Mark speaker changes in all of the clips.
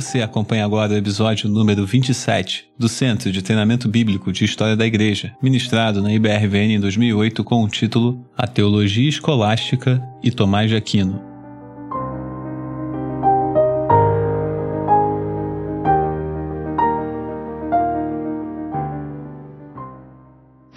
Speaker 1: Você acompanha agora o episódio número 27 do Centro de Treinamento Bíblico de História da Igreja, ministrado na IBRVN em 2008 com o título A Teologia Escolástica e Tomás de Aquino.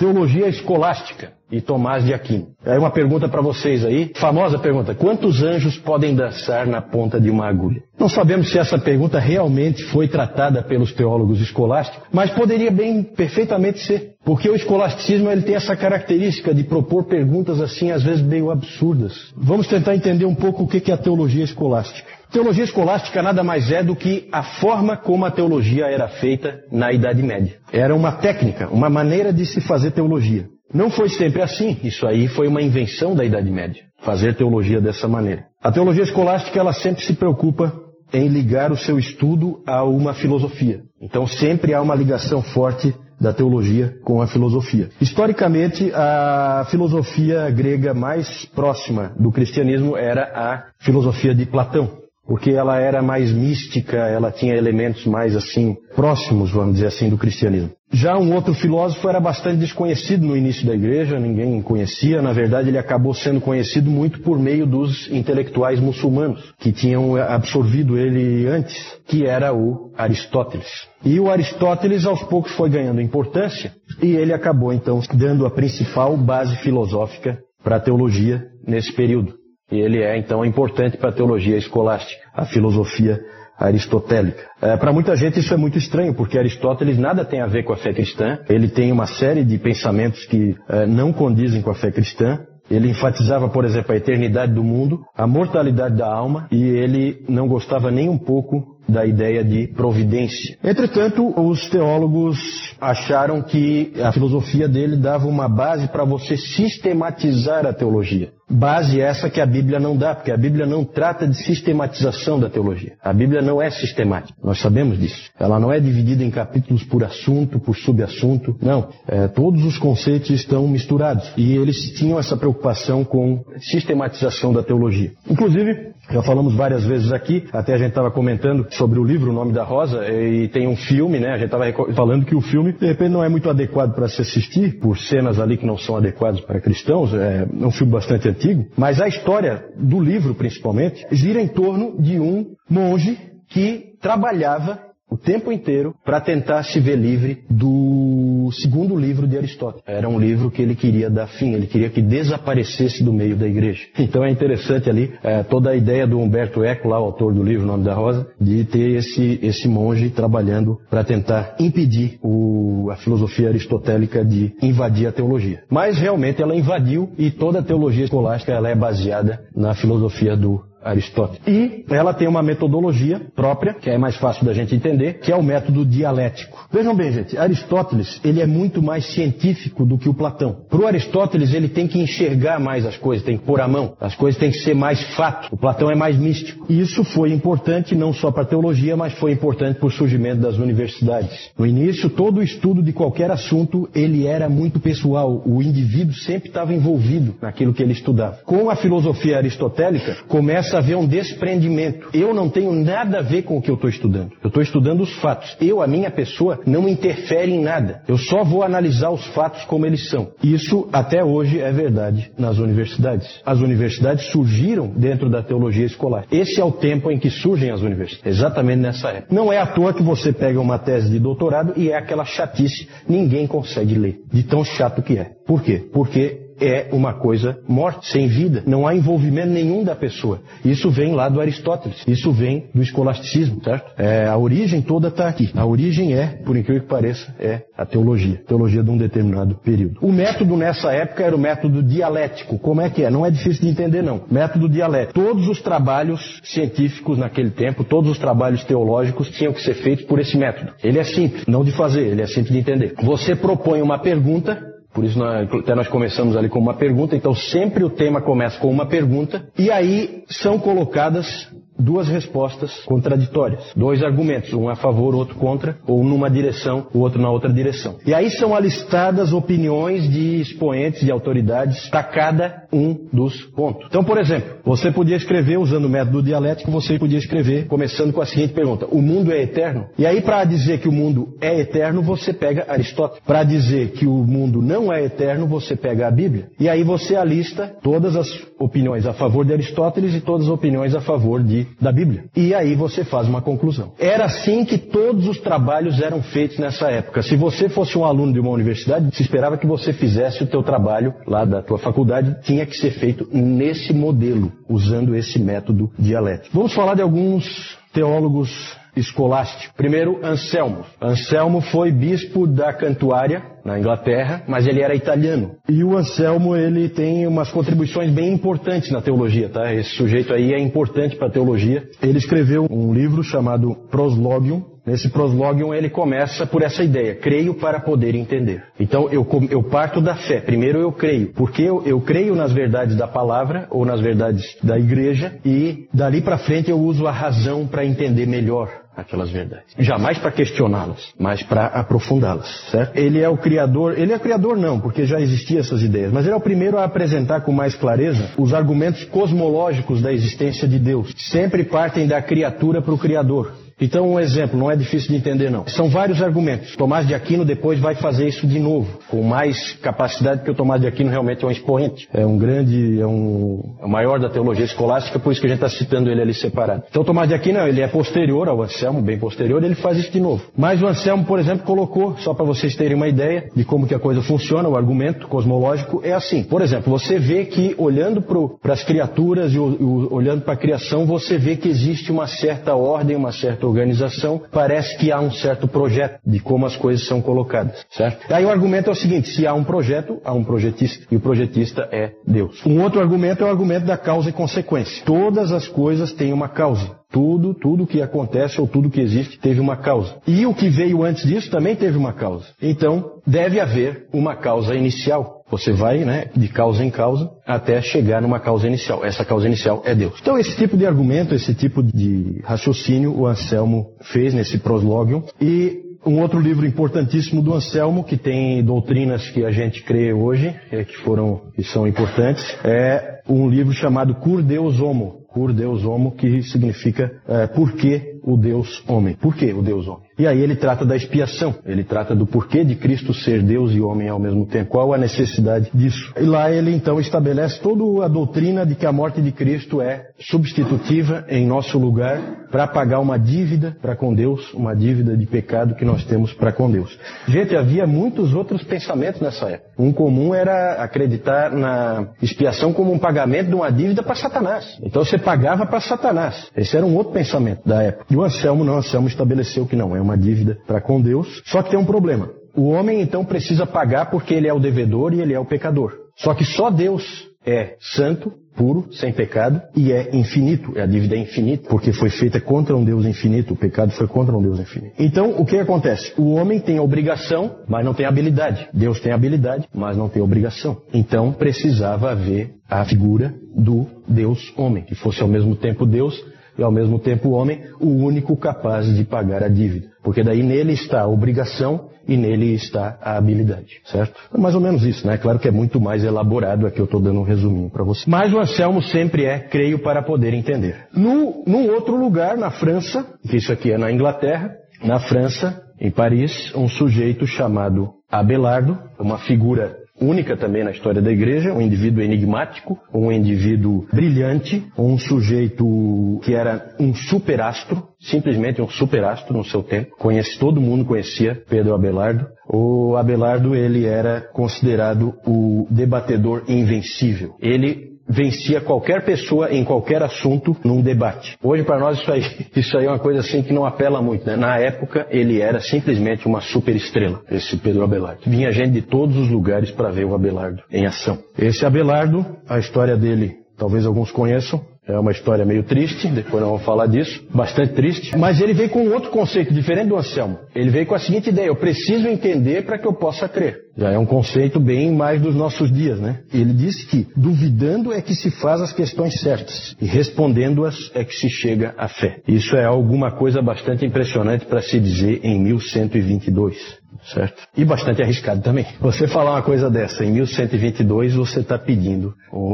Speaker 2: Teologia Escolástica e Tomás de Aquino. Aí uma pergunta para vocês aí, famosa pergunta: quantos anjos podem dançar na ponta de uma agulha? Não sabemos se essa pergunta realmente foi tratada pelos teólogos escolásticos, mas poderia bem perfeitamente ser, porque o escolasticismo ele tem essa característica de propor perguntas assim às vezes meio absurdas. Vamos tentar entender um pouco o que é a teologia escolástica. Teologia escolástica nada mais é do que a forma como a teologia era feita na Idade Média. Era uma técnica, uma maneira de se fazer teologia. Não foi sempre assim, isso aí foi uma invenção da Idade Média, fazer teologia dessa maneira. A teologia escolástica ela sempre se preocupa em ligar o seu estudo a uma filosofia. Então sempre há uma ligação forte da teologia com a filosofia. Historicamente, a filosofia grega mais próxima do cristianismo era a filosofia de Platão porque ela era mais mística, ela tinha elementos mais assim próximos, vamos dizer assim, do cristianismo. Já um outro filósofo era bastante desconhecido no início da igreja, ninguém conhecia, na verdade ele acabou sendo conhecido muito por meio dos intelectuais muçulmanos, que tinham absorvido ele antes, que era o Aristóteles. E o Aristóteles aos poucos foi ganhando importância e ele acabou então dando a principal base filosófica para a teologia nesse período. E ele é, então, importante para a teologia escolástica, a filosofia aristotélica. É, para muita gente isso é muito estranho, porque Aristóteles nada tem a ver com a fé cristã. Ele tem uma série de pensamentos que é, não condizem com a fé cristã. Ele enfatizava, por exemplo, a eternidade do mundo, a mortalidade da alma, e ele não gostava nem um pouco da ideia de providência. Entretanto, os teólogos acharam que a filosofia dele dava uma base para você sistematizar a teologia. Base essa que a Bíblia não dá, porque a Bíblia não trata de sistematização da teologia. A Bíblia não é sistemática, nós sabemos disso. Ela não é dividida em capítulos por assunto, por subassunto. Não, é, todos os conceitos estão misturados. E eles tinham essa preocupação com sistematização da teologia. Inclusive, já falamos várias vezes aqui, até a gente estava comentando sobre o livro O Nome da Rosa, e tem um filme, né? A gente estava falando que o filme, de repente, não é muito adequado para se assistir, por cenas ali que não são adequadas para cristãos, é um filme bastante antigo, mas a história do livro, principalmente, gira em torno de um monge que trabalhava o tempo inteiro para tentar se ver livre do segundo livro de Aristóteles. Era um livro que ele queria dar fim, ele queria que desaparecesse do meio da igreja. Então é interessante ali é, toda a ideia do Humberto Eco, lá o autor do livro Nome da Rosa, de ter esse, esse monge trabalhando para tentar impedir o, a filosofia aristotélica de invadir a teologia. Mas realmente ela invadiu e toda a teologia escolástica ela é baseada na filosofia do Aristóteles. E ela tem uma metodologia própria, que é mais fácil da gente entender, que é o método dialético. Vejam bem, gente, Aristóteles, ele é muito mais científico do que o Platão. Para Aristóteles, ele tem que enxergar mais as coisas, tem que pôr a mão. As coisas têm que ser mais fato. O Platão é mais místico. E isso foi importante não só para a teologia, mas foi importante para o surgimento das universidades. No início, todo o estudo de qualquer assunto, ele era muito pessoal. O indivíduo sempre estava envolvido naquilo que ele estudava. Com a filosofia aristotélica, começa começa a haver um desprendimento. Eu não tenho nada a ver com o que eu estou estudando. Eu estou estudando os fatos. Eu, a minha pessoa, não interfere em nada. Eu só vou analisar os fatos como eles são. Isso até hoje é verdade nas universidades. As universidades surgiram dentro da teologia escolar. Esse é o tempo em que surgem as universidades. Exatamente nessa época. Não é à toa que você pega uma tese de doutorado e é aquela chatice. Ninguém consegue ler. De tão chato que é. Por quê? Porque é uma coisa morta, sem vida. Não há envolvimento nenhum da pessoa. Isso vem lá do Aristóteles. Isso vem do escolasticismo, certo? É, a origem toda está aqui. A origem é, por incrível que pareça, é a teologia. Teologia de um determinado período. O método nessa época era o método dialético. Como é que é? Não é difícil de entender, não. Método dialético. Todos os trabalhos científicos naquele tempo, todos os trabalhos teológicos tinham que ser feitos por esse método. Ele é simples, não de fazer, ele é simples de entender. Você propõe uma pergunta por isso nós, até nós começamos ali com uma pergunta, então sempre o tema começa com uma pergunta, e aí são colocadas duas respostas contraditórias, dois argumentos, um a favor, outro contra, ou numa direção, o outro na outra direção. E aí são alistadas opiniões de expoentes, de autoridades, para cada um dos pontos. Então, por exemplo, você podia escrever, usando o método dialético, você podia escrever começando com a seguinte pergunta: O mundo é eterno? E aí, para dizer que o mundo é eterno, você pega Aristóteles. Para dizer que o mundo não é eterno, você pega a Bíblia. E aí você alista todas as opiniões a favor de Aristóteles e todas as opiniões a favor de, da Bíblia. E aí você faz uma conclusão. Era assim que todos os trabalhos eram feitos nessa época. Se você fosse um aluno de uma universidade, se esperava que você fizesse o teu trabalho lá da tua faculdade, tinha que ser feito nesse modelo, usando esse método dialético. Vamos falar de alguns teólogos escolástico. Primeiro, Anselmo. Anselmo foi bispo da Cantuária, na Inglaterra, mas ele era italiano. E o Anselmo, ele tem umas contribuições bem importantes na teologia, tá? Esse sujeito aí é importante para a teologia. Ele escreveu um livro chamado Proslogium, Nesse proslogium ele começa por essa ideia, creio para poder entender. Então eu, eu parto da fé. Primeiro eu creio, porque eu, eu, creio nas verdades da palavra ou nas verdades da igreja e dali para frente eu uso a razão para entender melhor aquelas verdades. Jamais para questioná-las, mas para aprofundá-las, certo? Ele é o criador, ele é criador não, porque já existiam essas ideias, mas ele é o primeiro a apresentar com mais clareza os argumentos cosmológicos da existência de Deus. Sempre partem da criatura para o criador. Então, um exemplo, não é difícil de entender, não. São vários argumentos. Tomás de Aquino depois vai fazer isso de novo, com mais capacidade, porque o Tomás de Aquino realmente é um expoente. É um grande, é, um, é o maior da teologia escolástica, por isso que a gente está citando ele ali separado. Então, Tomás de Aquino, ele é posterior ao Anselmo, bem posterior, ele faz isso de novo. Mas o Anselmo, por exemplo, colocou, só para vocês terem uma ideia de como que a coisa funciona, o argumento cosmológico é assim. Por exemplo, você vê que olhando para as criaturas e o, o, olhando para a criação, você vê que existe uma certa ordem, uma certa certa organização, parece que há um certo projeto de como as coisas são colocadas, certo? Aí o argumento é o seguinte, se há um projeto, há um projetista, e o projetista é Deus. Um outro argumento é o argumento da causa e consequência. Todas as coisas têm uma causa. Tudo, tudo que acontece ou tudo que existe teve uma causa. E o que veio antes disso também teve uma causa. Então, deve haver uma causa inicial. Você vai, né, de causa em causa até chegar numa causa inicial. Essa causa inicial é Deus. Então, esse tipo de argumento, esse tipo de raciocínio, o Anselmo fez nesse proslogium e um outro livro importantíssimo do Anselmo, que tem doutrinas que a gente crê hoje, é, que foram, que são importantes, é um livro chamado Cur Deus Homo, por Deus homo, que significa é, por que o Deus homem. Por que o Deus homem? E aí ele trata da expiação, ele trata do porquê de Cristo ser Deus e homem ao mesmo tempo. Qual a necessidade disso? E lá ele então estabelece toda a doutrina de que a morte de Cristo é substitutiva em nosso lugar para pagar uma dívida para com Deus, uma dívida de pecado que nós temos para com Deus. Gente, havia muitos outros pensamentos nessa época. Um comum era acreditar na expiação como um pagamento de uma dívida para Satanás. Então você pagava para Satanás. Esse era um outro pensamento da época. E o Anselmo não, Anselmo estabeleceu que não, é uma dívida para com Deus. Só que tem um problema. O homem então precisa pagar porque ele é o devedor e ele é o pecador. Só que só Deus é santo, puro, sem pecado e é infinito. A dívida é infinita porque foi feita contra um Deus infinito. O pecado foi contra um Deus infinito. Então, o que acontece? O homem tem obrigação, mas não tem habilidade. Deus tem habilidade, mas não tem obrigação. Então, precisava haver a figura do Deus homem, que fosse ao mesmo tempo Deus e ao mesmo tempo homem, o único capaz de pagar a dívida. Porque daí nele está a obrigação e nele está a habilidade, certo? É mais ou menos isso, né? Claro que é muito mais elaborado, aqui eu estou dando um resuminho para você. Mas o Anselmo sempre é, creio, para poder entender. No, num outro lugar, na França, que isso aqui é na Inglaterra, na França, em Paris, um sujeito chamado Abelardo, uma figura única também na história da igreja, um indivíduo enigmático, um indivíduo brilhante, um sujeito que era um superastro, simplesmente um superastro no seu tempo. Conhece todo mundo conhecia Pedro Abelardo. O Abelardo ele era considerado o debatedor invencível. Ele vencia qualquer pessoa em qualquer assunto num debate. Hoje para nós isso aí, isso aí é uma coisa assim que não apela muito, né? Na época ele era simplesmente uma super estrela, esse Pedro Abelardo. Vinha gente de todos os lugares para ver o Abelardo em ação. Esse Abelardo, a história dele Talvez alguns conheçam. É uma história meio triste, depois nós vamos falar disso, bastante triste. Mas ele veio com outro conceito diferente do Anselmo. Ele veio com a seguinte ideia: eu preciso entender para que eu possa crer. Já é um conceito bem mais dos nossos dias, né? Ele disse que duvidando é que se faz as questões certas e respondendo-as é que se chega à fé. Isso é alguma coisa bastante impressionante para se dizer em 1122 certo? E bastante arriscado também. Você falar uma coisa dessa em 1122, você está pedindo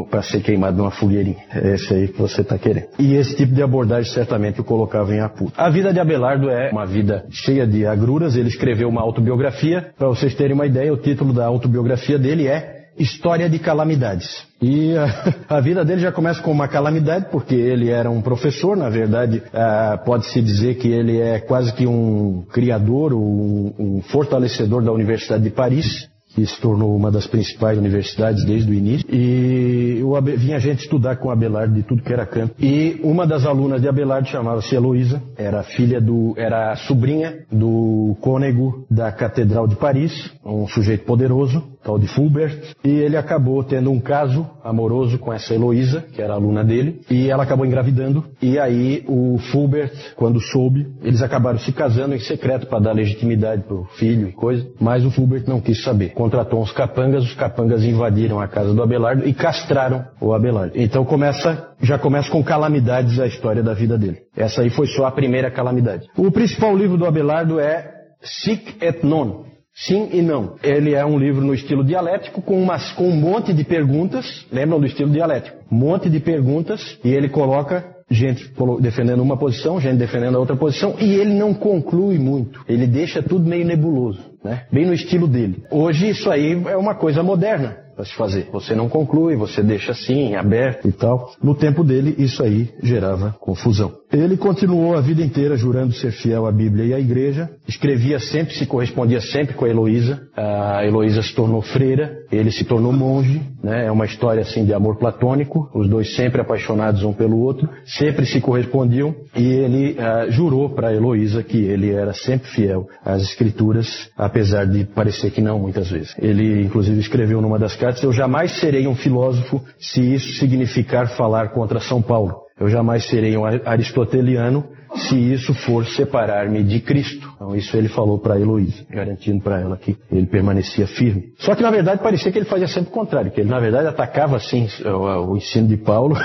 Speaker 2: para ser queimado numa fogueirinha. É esse aí que você está querendo. E esse tipo de abordagem certamente o colocava em apuro. A vida de Abelardo é uma vida cheia de agruras. Ele escreveu uma autobiografia. Para vocês terem uma ideia, o título da autobiografia dele é História de Calamidades. E a, a, vida dele já começa com uma calamidade, porque ele era um professor, na verdade, ah, pode-se dizer que ele é quase que um criador, um, um fortalecedor da Universidade de Paris que se tornou uma das principais universidades desde o início. E o, vinha gente estudar com Abelardo de tudo que era canto. E uma das alunas de Abelardo chamava-se Heloísa, era filha do, era sobrinha do cônego da Catedral de Paris, um sujeito poderoso, tal de Fulbert, e ele acabou tendo um caso amoroso com essa Heloísa, que era aluna dele, e ela acabou engravidando, e aí o Fulbert, quando soube, eles acabaram se casando em secreto para dar legitimidade pro filho e coisa, mas o Fulbert não quis saber contratou uns capangas, os capangas invadiram a casa do Abelardo e castraram o Abelardo. Então começa, já começa com calamidades a história da vida dele. Essa aí foi só a primeira calamidade. O principal livro do Abelardo é Sic et Non, Sim e não. Ele é um livro no estilo dialético com, umas, com um monte de perguntas. Lembram do estilo dialético? Um monte de perguntas e ele coloca gente defendendo uma posição, gente defendendo a outra posição e ele não conclui muito. Ele deixa tudo meio nebuloso né? bem no estilo dele. Hoje isso aí é uma coisa moderna para se fazer. Você não conclui, você deixa assim, aberto e tal. No tempo dele, isso aí gerava confusão. Ele continuou a vida inteira jurando ser fiel à Bíblia e à igreja, escrevia sempre, se correspondia sempre com a Heloísa. A Heloísa se tornou freira, ele se tornou monge, né? É uma história assim de amor platônico, os dois sempre apaixonados um pelo outro, sempre se correspondiam e ele uh, jurou para Heloísa que ele era sempre fiel às escrituras, apesar de parecer que não muitas vezes. Ele inclusive escreveu numa das cartas: "Eu jamais serei um filósofo se isso significar falar contra São Paulo. Eu jamais serei um aristoteliano se isso for separar-me de Cristo. Então, isso ele falou para Heloísa, garantindo para ela que ele permanecia firme. Só que, na verdade, parecia que ele fazia sempre o contrário, que ele, na verdade, atacava, assim, o, o ensino de Paulo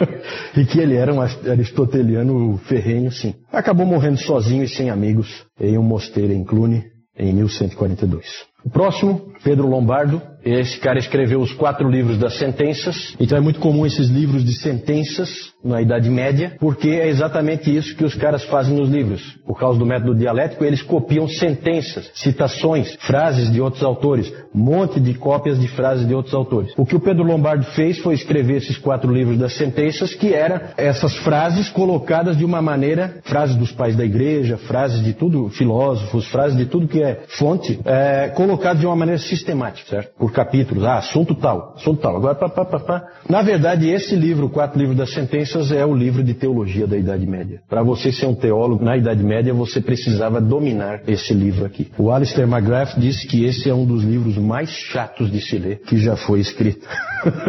Speaker 2: e que ele era um aristoteliano ferrenho, sim. Acabou morrendo sozinho e sem amigos em um mosteiro em Cluny, em 1142. O próximo, Pedro Lombardo, esse cara escreveu os quatro livros das sentenças, então é muito comum esses livros de sentenças na Idade Média, porque é exatamente isso que os caras fazem nos livros. Por causa do método dialético, eles copiam sentenças, citações, frases de outros autores, um monte de cópias de frases de outros autores. O que o Pedro Lombardo fez foi escrever esses quatro livros das sentenças, que eram essas frases colocadas de uma maneira, frases dos pais da igreja, frases de tudo, filósofos, frases de tudo que é fonte, é, colocadas de uma maneira sistemática, certo? Por capítulos, ah, assunto tal, assunto tal. Agora, pá, pá, pá, pá. Na verdade, esse livro, Quatro Livros das Sentenças, é o livro de teologia da Idade Média. Para você ser um teólogo na Idade Média, você precisava dominar esse livro aqui. O Alistair McGrath disse que esse é um dos livros mais chatos de se ler que já foi escrito.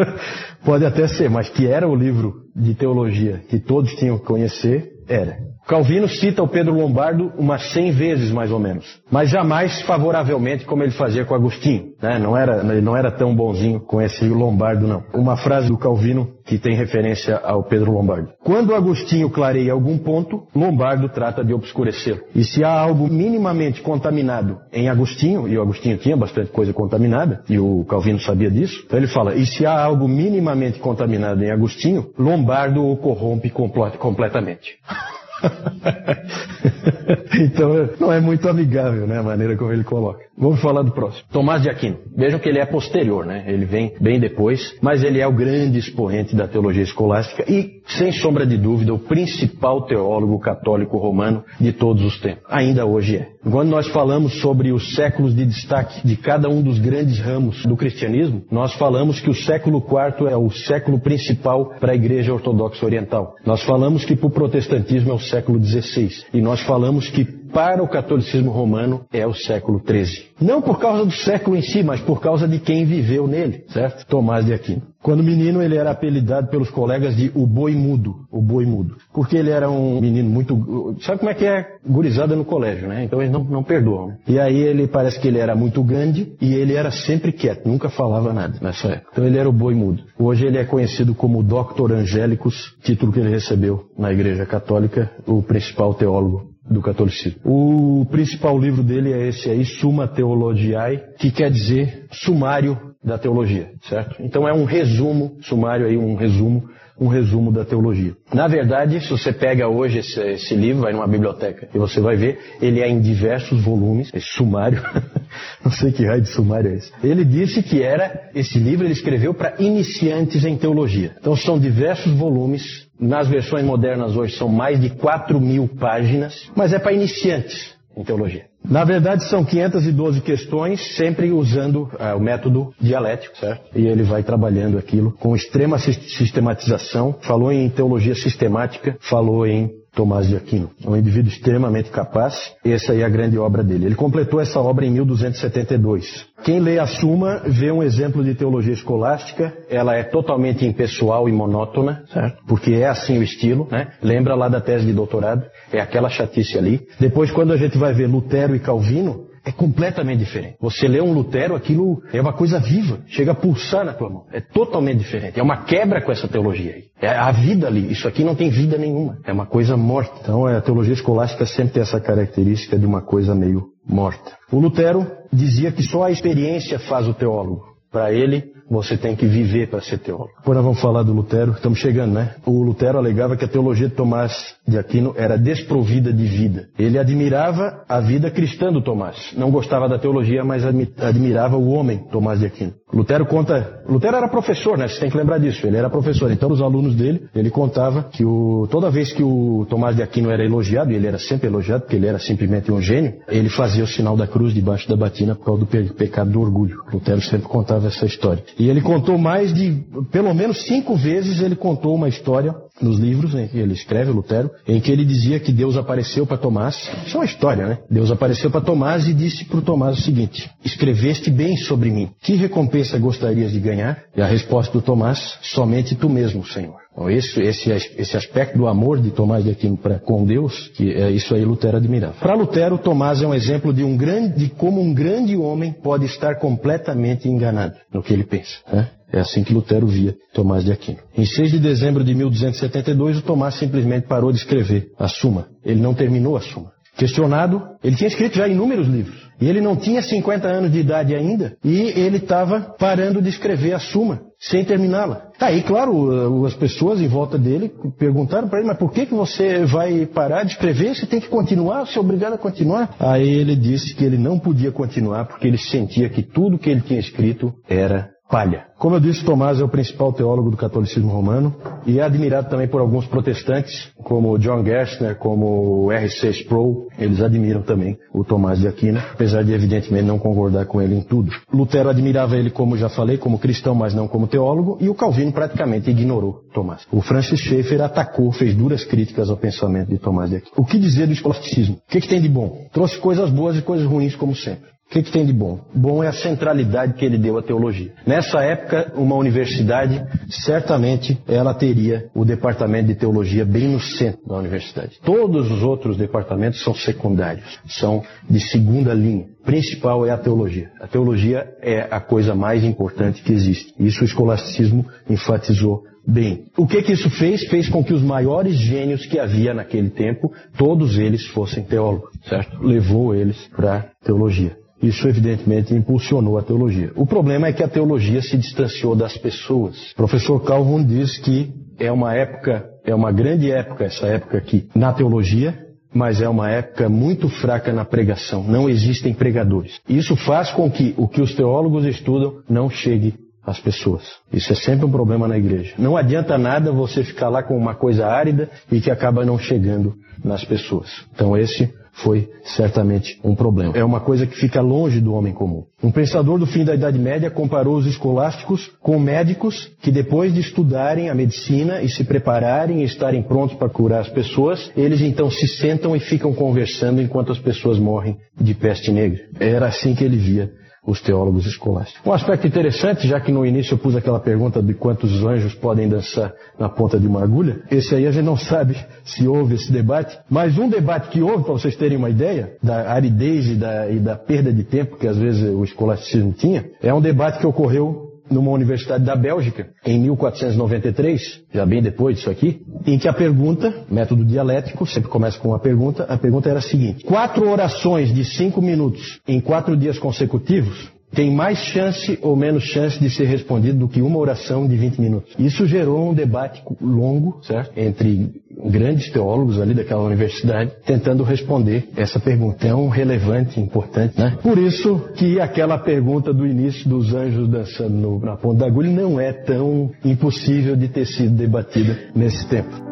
Speaker 2: Pode até ser, mas que era o livro de teologia que todos tinham que conhecer, era. Calvino cita o Pedro Lombardo umas 100 vezes, mais ou menos, mas jamais favoravelmente como ele fazia com Agostinho. Né? Não, era, ele não era tão bonzinho com esse Lombardo, não. Uma frase do Calvino que tem referência ao Pedro Lombardo. Quando Agostinho clareia algum ponto, Lombardo trata de obscurecê-lo. E se há algo minimamente contaminado em Agostinho, e o Agostinho tinha bastante coisa contaminada, e o Calvino sabia disso, então ele fala, e se há algo minimamente contaminado em Agostinho, Lombardo o corrompe completamente. então não é muito amigável, né, a maneira como ele coloca. Vamos falar do próximo. Tomás de Aquino. Vejam que ele é posterior, né? Ele vem bem depois, mas ele é o grande expoente da teologia escolástica e, sem sombra de dúvida, o principal teólogo católico romano de todos os tempos. Ainda hoje é. Quando nós falamos sobre os séculos de destaque de cada um dos grandes ramos do cristianismo, nós falamos que o século IV é o século principal para a Igreja Ortodoxa Oriental. Nós falamos que para o protestantismo é o século XVI. E nós falamos que para o catolicismo romano é o século XIII. Não por causa do século em si, mas por causa de quem viveu nele, certo? Tomás de Aquino. Quando menino, ele era apelidado pelos colegas de o boi mudo, o boi mudo. Porque ele era um menino muito. Sabe como é que é gurizada no colégio, né? Então eles não, não perdoam. Né? E aí ele parece que ele era muito grande e ele era sempre quieto, nunca falava nada nessa época. Então ele era o boi mudo. Hoje ele é conhecido como Doctor Angélicos, título que ele recebeu na Igreja Católica, o principal teólogo do catolicismo. O principal livro dele é esse aí, Summa Theologiae, que quer dizer sumário da teologia, certo? Então é um resumo, sumário aí, um resumo, um resumo da teologia. Na verdade, se você pega hoje esse, esse livro, vai numa biblioteca e você vai ver, ele é em diversos volumes, esse sumário, não sei que raio de sumário é esse. Ele disse que era, esse livro ele escreveu para iniciantes em teologia. Então são diversos volumes, nas versões modernas hoje são mais de 4 mil páginas, mas é para iniciantes em teologia. Na verdade, são 512 questões, sempre usando uh, o método dialético, certo? E ele vai trabalhando aquilo com extrema sistematização. Falou em teologia sistemática, falou em Tomás de Aquino. É um indivíduo extremamente capaz. Essa aí é a grande obra dele. Ele completou essa obra em 1272. Quem lê a Suma vê um exemplo de teologia escolástica. Ela é totalmente impessoal e monótona, certo? Porque é assim o estilo, né? Lembra lá da tese de doutorado? É aquela chatice ali. Depois, quando a gente vai ver Lutero e Calvino, é completamente diferente. Você lê um Lutero, aquilo é uma coisa viva, chega a pulsar na tua mão. É totalmente diferente. É uma quebra com essa teologia aí. É a vida ali. Isso aqui não tem vida nenhuma. É uma coisa morta. Então a teologia escolástica sempre tem essa característica de uma coisa meio morta. O Lutero dizia que só a experiência faz o teólogo. Para ele, você tem que viver para ser teólogo. Agora vamos falar do Lutero. Estamos chegando, né? O Lutero alegava que a teologia de Tomás de Aquino era desprovida de vida. Ele admirava a vida cristã do Tomás. Não gostava da teologia, mas admirava o homem Tomás de Aquino. Lutero conta. Lutero era professor, né? Você tem que lembrar disso. Ele era professor. Então, os alunos dele, ele contava que o, toda vez que o Tomás de Aquino era elogiado, e ele era sempre elogiado, porque ele era simplesmente um gênio, ele fazia o sinal da cruz debaixo da batina por causa do pecado do orgulho. Lutero sempre contava essa história. E ele contou mais de, pelo menos cinco vezes, ele contou uma história nos livros, né, ele escreve, Lutero, em que ele dizia que Deus apareceu para Tomás. Isso é uma história, né? Deus apareceu para Tomás e disse para Tomás o seguinte: Escreveste bem sobre mim. Que recompensa gostarias de ganhar? E a resposta do Tomás: Somente tu mesmo, Senhor. Então, esse, esse, esse aspecto do amor de Tomás de Aquino com Deus, que é isso aí Lutero admirava. Para Lutero, Tomás é um exemplo de, um grande, de como um grande homem pode estar completamente enganado no que ele pensa. Né? É assim que Lutero via Tomás de Aquino. Em 6 de dezembro de 1272, o Tomás simplesmente parou de escrever a Suma. Ele não terminou a Suma. Questionado, ele tinha escrito já inúmeros livros. E ele não tinha 50 anos de idade ainda. E ele estava parando de escrever a Suma, sem terminá-la. Tá aí, claro, as pessoas em volta dele perguntaram para ele, mas por que, que você vai parar de escrever? Você tem que continuar, você é obrigado a continuar. Aí ele disse que ele não podia continuar porque ele sentia que tudo que ele tinha escrito era palha. Como eu disse, Tomás é o principal teólogo do catolicismo romano e é admirado também por alguns protestantes, como John Gerstner, como R.C. Sproul. Eles admiram também o Tomás de Aquino, apesar de evidentemente não concordar com ele em tudo. Lutero admirava ele, como já falei, como cristão, mas não como teólogo, e o Calvino praticamente ignorou Tomás. O Francis Schaeffer atacou, fez duras críticas ao pensamento de Tomás de Aquino. O que dizer do escolasticismo? O que, que tem de bom? Trouxe coisas boas e coisas ruins, como sempre. O que, que, tem de bom? Bom é a centralidade que ele deu à teologia. Nessa época, uma universidade, certamente, ela teria o departamento de teologia bem no centro da universidade. Todos os outros departamentos são secundários, são de segunda linha. Principal é a teologia. A teologia é a coisa mais importante que existe. Isso o escolasticismo enfatizou bem. O que que isso fez? Fez com que os maiores gênios que havia naquele tempo, todos eles fossem teólogos, certo? Levou eles para teologia. Isso, evidentemente, impulsionou a teologia. O problema é que a teologia se distanciou das pessoas. O professor Calhoun diz que é uma época, é uma grande época, essa época aqui, na teologia, mas é uma época muito fraca na pregação. Não existem pregadores. Isso faz com que o que os teólogos estudam não chegue às pessoas. Isso é sempre um problema na igreja. Não adianta nada você ficar lá com uma coisa árida e que acaba não chegando nas pessoas. Então esse foi certamente um problema. É uma coisa que fica longe do homem comum. Um pensador do fim da Idade Média comparou os escolásticos com médicos que depois de estudarem a medicina e se prepararem e estarem prontos para curar as pessoas, eles então se sentam e ficam conversando enquanto as pessoas morrem de peste negra. Era assim que ele via os teólogos escolásticos. Um aspecto interessante, já que no início eu pus aquela pergunta de quantos anjos podem dançar na ponta de uma agulha, esse aí a gente não sabe se houve esse debate, mas um debate que houve, para vocês terem uma ideia, da aridez e da, e da perda de tempo que às vezes o escolasticismo tinha, é um debate que ocorreu numa universidade da Bélgica, em 1493, já bem depois disso aqui, em que a pergunta, método dialético, sempre começa com uma pergunta, a pergunta era a seguinte: quatro orações de cinco minutos em quatro dias consecutivos tem mais chance ou menos chance de ser respondido do que uma oração de 20 minutos. Isso gerou um debate longo, certo? Entre grandes teólogos ali daquela universidade tentando responder essa pergunta tão relevante, importante, né? Por isso que aquela pergunta do início dos anjos dançando no, na ponta da agulha não é tão impossível de ter sido debatida nesse tempo.